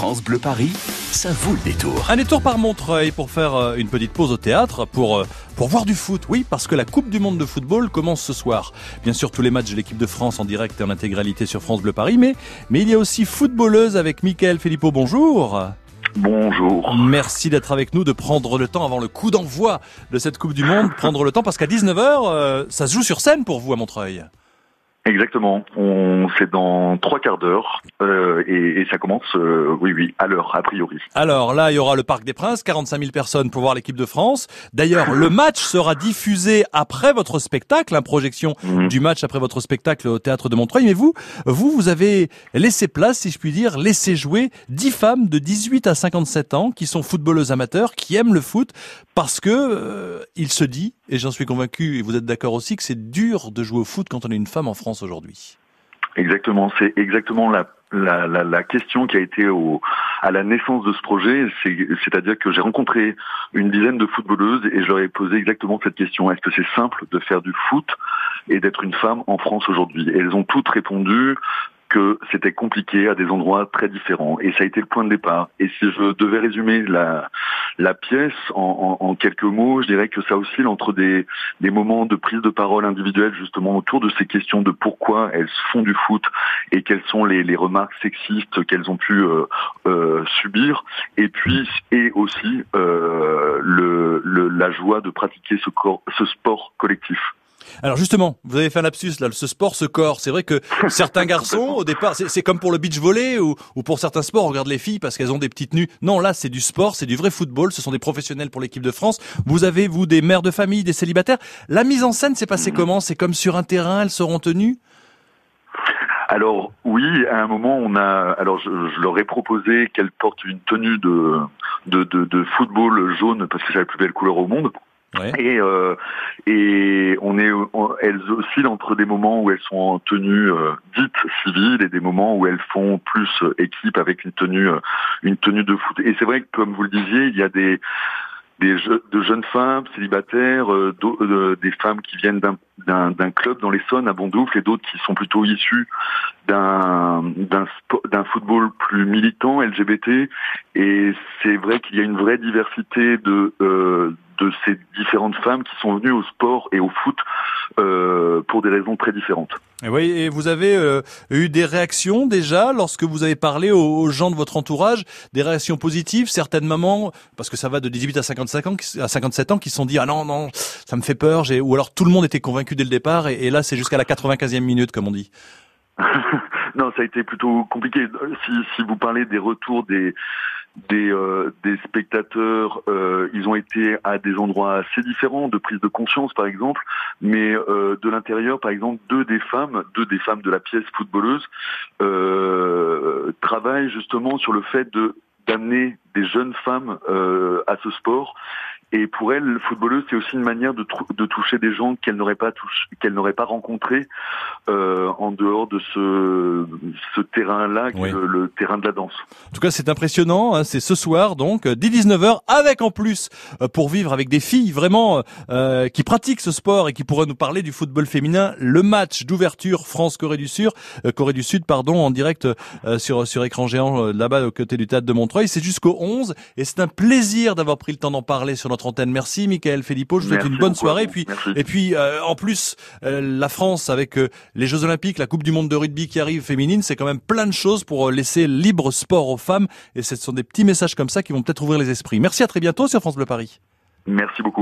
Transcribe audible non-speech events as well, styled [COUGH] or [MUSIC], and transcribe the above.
France Bleu Paris, ça vaut le détour. Un détour par Montreuil pour faire euh, une petite pause au théâtre, pour, euh, pour voir du foot. Oui, parce que la Coupe du Monde de football commence ce soir. Bien sûr, tous les matchs de l'équipe de France en direct et en intégralité sur France Bleu Paris, mais, mais il y a aussi footballeuse avec Mickaël Filippo. Bonjour. Bonjour. Merci d'être avec nous, de prendre le temps avant le coup d'envoi de cette Coupe du Monde, prendre le temps parce qu'à 19h, euh, ça se joue sur scène pour vous à Montreuil. Exactement. On c'est dans trois quarts d'heure euh, et, et, ça commence, euh, oui, oui, à l'heure a priori. Alors là, il y aura le Parc des Princes, 45 000 personnes pour voir l'équipe de France. D'ailleurs, le [LAUGHS] match sera diffusé après votre spectacle, hein, projection Mhm. du match après votre spectacle au théâtre de Montreuil. Mais vous, vous, vous avez laissé place, si je puis dire, laissé jouer 10 femmes de 18 à 57 ans qui sont footballeuses amateurs, qui aiment le foot, parce que euh, il se dit, et j'en suis convaincu, et vous êtes d'accord aussi, que c'est dur de jouer au foot quand on est une femme en France aujourd'hui. Exactement. C'est exactement la, la, la, question qui a été à la naissance de ce projet. C'est, c'est-à-dire que j'ai rencontré une dizaine de footballeuses et je leur ai posé exactement cette question. Est-ce que c'est simple de faire du foot et d'être une femme en France aujourd'hui? Elles ont toutes répondu que c'était compliqué à des endroits très différents. Et ça a été le point de départ. Et si je devais résumer la, la pièce en, quelques mots, je dirais que ça oscille entre des, moments de prise de parole individuelle justement autour de ces questions de pourquoi elles font du foot et quelles sont les, les remarques sexistes qu'elles ont pu euh, euh, subir. Et puis, et aussi euh, le, le, la joie de pratiquer ce, corps, ce sport collectif. Alors justement, vous avez fait un lapsus là, ce sport, ce corps. C'est vrai que [LAUGHS] certains garçons, au départ, c'est c'est comme pour le beach volley ou, ou pour certains sports, on regarde les filles parce qu'elles ont des petites nues. Non, là, c'est du sport, c'est du vrai football. Ce sont des professionnels pour l'équipe de France. Vous avez, vous, des mères de famille, des célibataires. La mise en scène s'est passée comment? C'est comme sur un terrain, elles seront tenues? Alors oui, à un moment, on a. Alors je, je leur ai proposé qu'elles portent une tenue de, de, de, de football jaune parce que c'est la plus belle couleur au monde. Et, euh, et on est, elles oscillent entre des moments où elles sont en tenue euh, dite civile et des moments où elles font plus euh, équipe avec une tenue, euh, une tenue de foot. Et c'est vrai que, comme vous le disiez, il y a des des de jeunes femmes célibataires, euh, euh, des femmes qui viennent d'un- d'un club dans l'Essonne à Bondoufle et d'autres qui sont plutôt issues d'un d'un football plus militant LGBT. Et c'est vrai qu'il y a une vraie diversité de euh, de ces différentes femmes qui sont venues au sport et au foot euh, pour des raisons très différentes. Et oui, et vous avez euh, eu des réactions déjà lorsque vous avez parlé aux, aux gens de votre entourage, des réactions positives, certaines mamans, parce que ça va de 18 à 55 ans, à 57 ans, qui se sont dit ah non non, ça me fait peur, ou alors tout le monde était convaincu dès le départ et, là c'est jusqu'à la 95e minute comme on dit. [LAUGHS] non, ça a été plutôt compliqué. Si, vous parlez des retours des des, euh, spectateurs, euh, ils ont été à des endroits assez différents, de prise de conscience par exemple, mais euh, de l'intérieur, par exemple, deux des femmes, deux des femmes de la pièce footballeuse, travaillent justement sur le fait de d'amener des jeunes femmes à ce sport. Et pour elles, le footballeuse, c'est aussi une manière de, toucher des gens qu'elles n'auraient pas rencontrés euh, en dehors de ce, ce terrain-là, Oui. le, le terrain de la danse. En tout cas, c'est impressionnant. hein, c'est ce soir, donc, euh, dès 19h, avec en plus, euh, pour vivre avec des filles vraiment euh, qui pratiquent ce sport et qui pourraient nous parler du football féminin, le match d'ouverture France-Corée du Sud, euh, Corée du Sud, pardon, en direct euh, sur sur écran géant euh, là-bas aux côtés du théâtre de Montreuil. C'est jusqu'au 11 et c'est un plaisir d'avoir pris le temps d'en parler sur notre antenne. Merci, Michael Filippo. Je vous souhaite une bonne beaucoup soirée. Et puis Merci. et puis, euh, en plus, euh, la France avec euh, les Jeux Olympiques, la Coupe du Monde de rugby qui arrive féminine, c'est quand même plein de choses pour euh, laisser libre sport aux femmes. Et ce sont des petits messages comme ça qui vont peut-être ouvrir les esprits. Merci, à très bientôt sur France Bleu Paris. Merci beaucoup.